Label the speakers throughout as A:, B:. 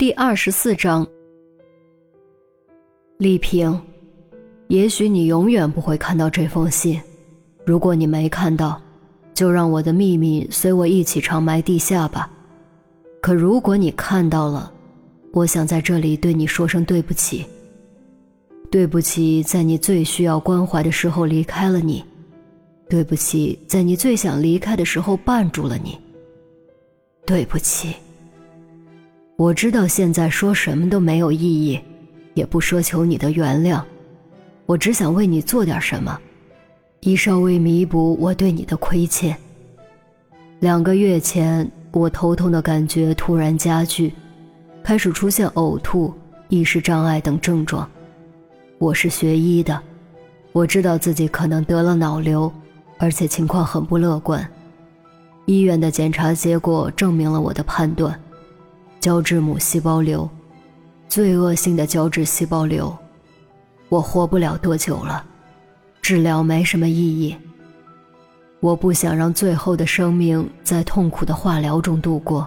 A: 第二十四章，丽萍，也许你永远不会看到这封信。如果你没看到，就让我的秘密随我一起长埋地下吧。可如果你看到了，我想在这里对你说声对不起。对不起，在你最需要关怀的时候离开了你；对不起，在你最想离开的时候绊住了你。对不起。我知道现在说什么都没有意义，也不奢求你的原谅，我只想为你做点什么，以稍微弥补我对你的亏欠。两个月前，我头痛的感觉突然加剧，开始出现呕吐、意识障碍等症状。我是学医的，我知道自己可能得了脑瘤，而且情况很不乐观。医院的检查结果证明了我的判断。胶质母细胞瘤，最恶性的胶质细胞瘤，我活不了多久了，治疗没什么意义。我不想让最后的生命在痛苦的化疗中度过，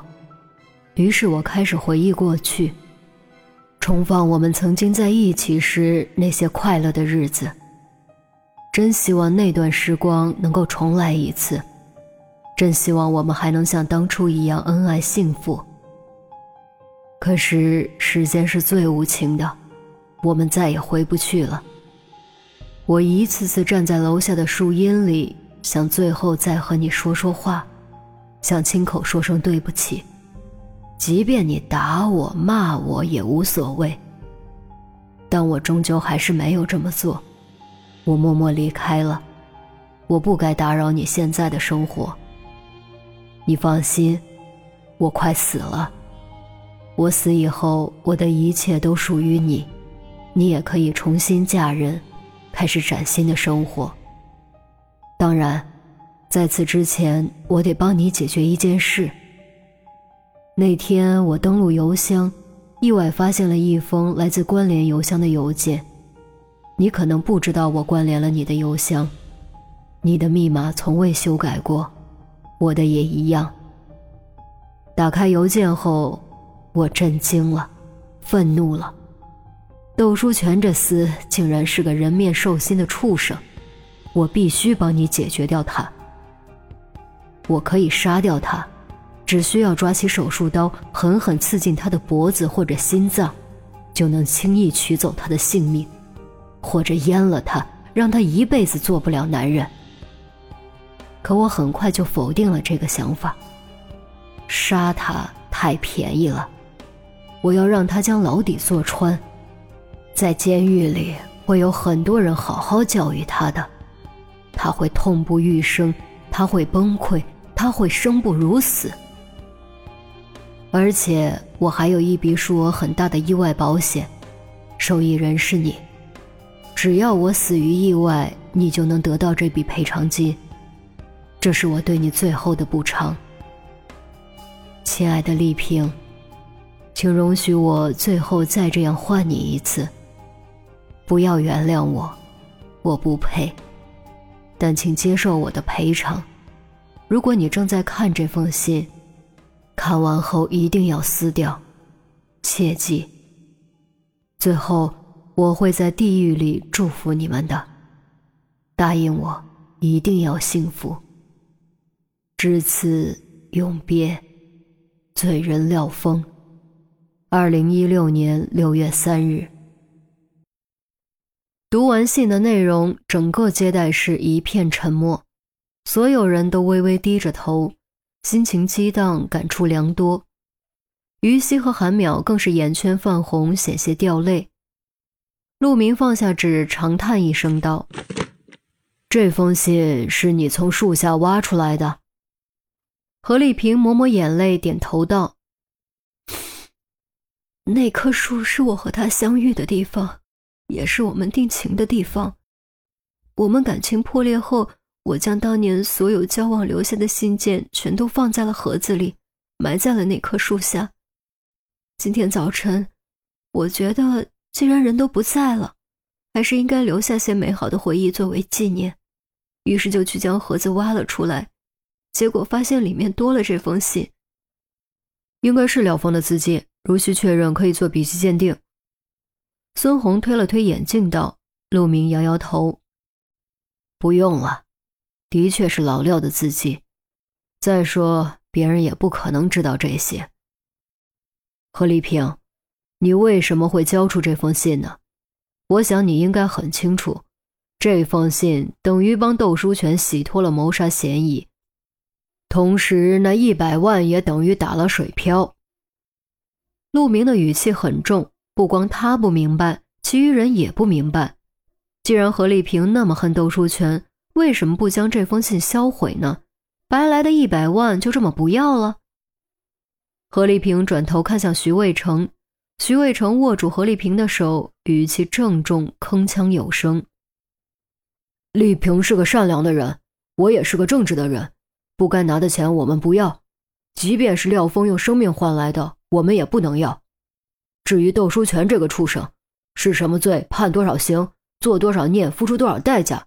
A: 于是我开始回忆过去，重放我们曾经在一起时那些快乐的日子。真希望那段时光能够重来一次，真希望我们还能像当初一样恩爱幸福。可是时间是最无情的，我们再也回不去了。我一次次站在楼下的树荫里，想最后再和你说说话，想亲口说声对不起，即便你打我骂我也无所谓。但我终究还是没有这么做，我默默离开了。我不该打扰你现在的生活。你放心，我快死了。我死以后，我的一切都属于你，你也可以重新嫁人，开始崭新的生活。当然，在此之前，我得帮你解决一件事。那天我登录邮箱，意外发现了一封来自关联邮箱的邮件。你可能不知道我关联了你的邮箱，你的密码从未修改过，我的也一样。打开邮件后。我震惊了，愤怒了。窦书全这厮竟然是个人面兽心的畜生，我必须帮你解决掉他。我可以杀掉他，只需要抓起手术刀，狠狠刺进他的脖子或者心脏，就能轻易取走他的性命，或者阉了他，让他一辈子做不了男人。可我很快就否定了这个想法，杀他太便宜了。我要让他将牢底坐穿，在监狱里会有很多人好好教育他的，他会痛不欲生，他会崩溃，他会生不如死。而且我还有一笔数额很大的意外保险，受益人是你，只要我死于意外，你就能得到这笔赔偿金，这是我对你最后的补偿，亲爱的丽萍。请容许我最后再这样换你一次。不要原谅我，我不配。但请接受我的赔偿。如果你正在看这封信，看完后一定要撕掉，切记。最后，我会在地狱里祝福你们的。答应我，一定要幸福。至此永别，罪人廖峰。二零一六年六月三日，读完信的内容，整个接待室一片沉默，所有人都微微低着头，心情激荡，感触良多。于西和韩淼更是眼圈泛红，险些掉泪。陆明放下纸，长叹一声道：“这封信是你从树下挖出来的？”何丽萍抹抹眼泪，点头道。那棵树是我和他相遇的地方，也是我们定情的地方。我们感情破裂后，我将当年所有交往留下的信件全都放在了盒子里，埋在了那棵树下。今天早晨，我觉得既然人都不在了，还是应该留下些美好的回忆作为纪念，于是就去将盒子挖了出来，结果发现里面多了这封信。应该是廖峰的自荐。如需确认，可以做笔迹鉴定。孙红推了推眼镜道。陆明摇摇头：“不用了，的确是老廖的字迹。再说，别人也不可能知道这些。”何丽萍，你为什么会交出这封信呢？我想你应该很清楚，这封信等于帮窦书全洗脱了谋杀嫌疑，同时那一百万也等于打了水漂。陆明的语气很重，不光他不明白，其余人也不明白。既然何丽萍那么恨窦书全，为什么不将这封信销毁呢？白来的一百万就这么不要了？何丽萍转头看向徐渭成，徐渭成握住何丽萍的手，语气郑重，铿锵有声：“丽萍是个善良的人，我也是个正直的人，不该拿的钱我们不要，即便是廖峰用生命换来的。”我们也不能要。至于窦书全这个畜生，是什么罪，判多少刑，做多少孽，付出多少代价，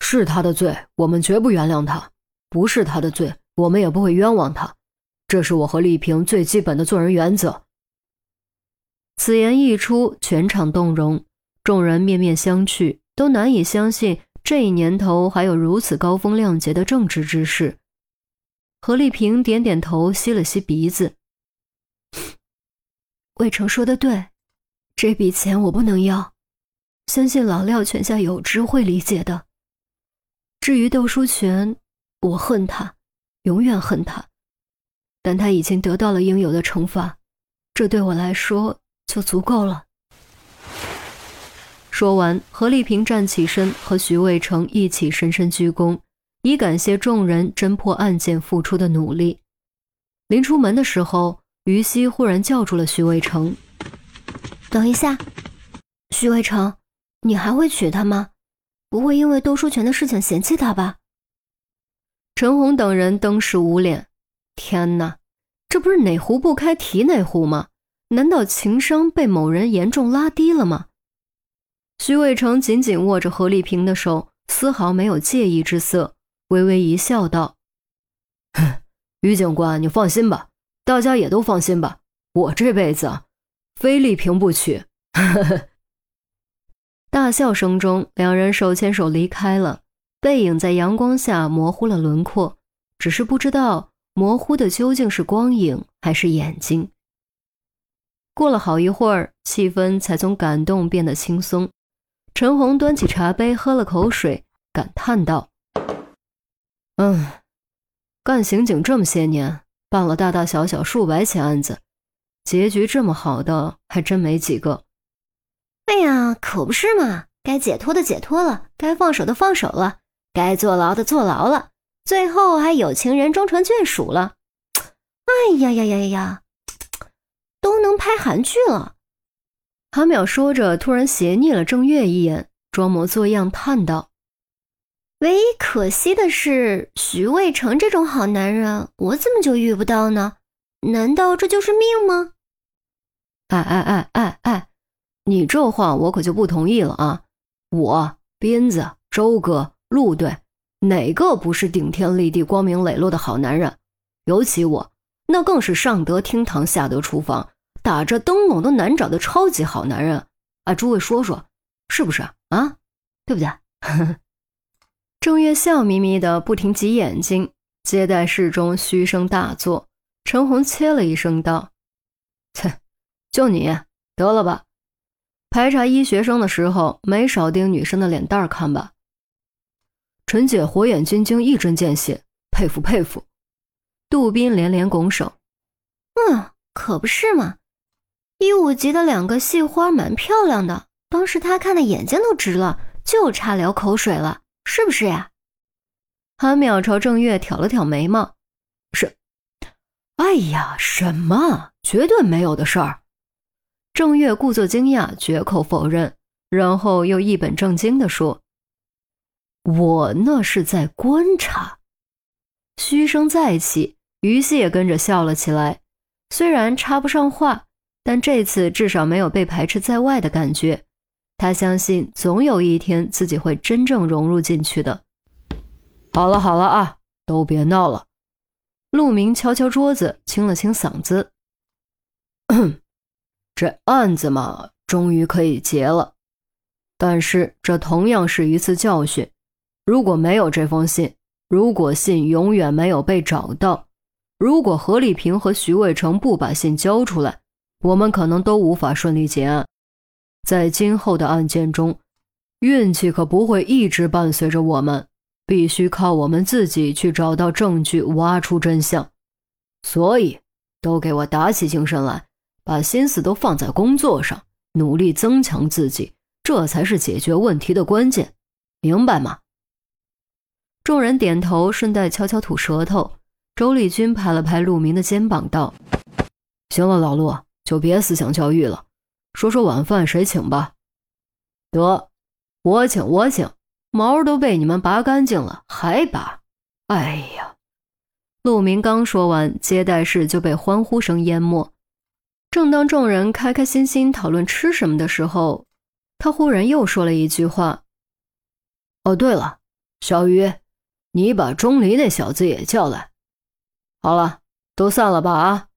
A: 是他的罪，我们绝不原谅他；不是他的罪，我们也不会冤枉他。这是我和丽萍最基本的做人原则。此言一出，全场动容，众人面面相觑，都难以相信这一年头还有如此高风亮节的正直之士。何丽萍点点头，吸了吸鼻子。魏成说的对，这笔钱我不能要，相信老廖泉下有知会理解的。至于窦书全，我恨他，永远恨他，但他已经得到了应有的惩罚，这对我来说就足够了。说完，何丽萍站起身，和徐渭成一起深深鞠躬，以感谢众人侦破案件付出的努力。临出门的时候。于西忽然叫住了徐渭成：“
B: 等一下，徐渭成，你还会娶她吗？不会因为窦书全的事情嫌弃她吧？”
A: 陈红等人登时捂脸：“天哪，这不是哪壶不开提哪壶吗？难道情商被某人严重拉低了吗？”徐渭成紧紧握着何丽萍的手，丝毫没有介意之色，微微一笑，道：“于警官，你放心吧。”大家也都放心吧，我这辈子非丽萍不娶。大笑声中，两人手牵手离开了，背影在阳光下模糊了轮廓，只是不知道模糊的究竟是光影还是眼睛。过了好一会儿，气氛才从感动变得轻松。陈红端起茶杯喝了口水，感叹道：“嗯，干刑警这么些年。”办了大大小小数百起案子，结局这么好的还真没几个。
B: 哎呀，可不是嘛！该解脱的解脱了，该放手的放手了，该坐牢的坐牢了，最后还有情人终成眷属了。哎呀呀呀呀呀！都能拍韩剧了。
A: 韩淼说着，突然斜睨了郑月一眼，装模作样叹道。
B: 唯一可惜的是，徐渭成这种好男人，我怎么就遇不到呢？难道这就是命吗？
A: 哎哎哎哎哎，你这话我可就不同意了啊！我斌子、周哥、陆队，哪个不是顶天立地、光明磊落的好男人？尤其我，那更是上得厅堂，下得厨房，打着灯笼都难找的超级好男人啊！诸位说说，是不是啊？对不对？郑月笑眯眯的，不停挤眼睛。接待室中嘘声大作。陈红切了一声道：“切，就你得了吧？排查医学生的时候，没少盯女生的脸蛋看吧？”陈姐火眼金睛，一针见血，佩服佩服。杜宾连连拱手：“
B: 嗯，可不是嘛。一五级的两个系花蛮漂亮的，当时他看的眼睛都直了，就差流口水了。”是不是呀？
A: 韩淼朝郑月挑了挑眉毛，是。哎呀，什么？绝对没有的事儿。郑月故作惊讶，绝口否认，然后又一本正经地说：“我那是在观察。”嘘声再起，于西也跟着笑了起来。虽然插不上话，但这次至少没有被排斥在外的感觉。他相信总有一天自己会真正融入进去的。好了好了啊，都别闹了。陆明敲敲桌子，清了清嗓子：“这案子嘛，终于可以结了。但是这同样是一次教训。如果没有这封信，如果信永远没有被找到，如果何丽萍和徐渭成不把信交出来，我们可能都无法顺利结案。在今后的案件中，运气可不会一直伴随着我们，必须靠我们自己去找到证据，挖出真相。所以，都给我打起精神来，把心思都放在工作上，努力增强自己。这才是解决问题的关键，明白吗？众人点头，顺带悄悄吐舌头。周丽君拍了拍陆明的肩膀，道：“行了，老陆，就别思想教育了，说说晚饭谁请吧。”“得，我请，我请，毛都被你们拔干净了，还拔？哎呀！”陆明刚说完，接待室就被欢呼声淹没。正当众人开开心心讨论吃什么的时候，他忽然又说了一句话：“哦，对了，小鱼，你把钟离那小子也叫来。好了，都散了吧啊！”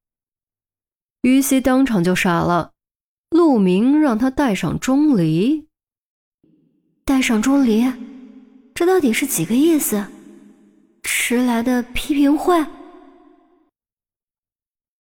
A: 于西当场就傻了。陆明让他带上钟离，
B: 带上钟离，这到底是几个意思？迟来的批评会。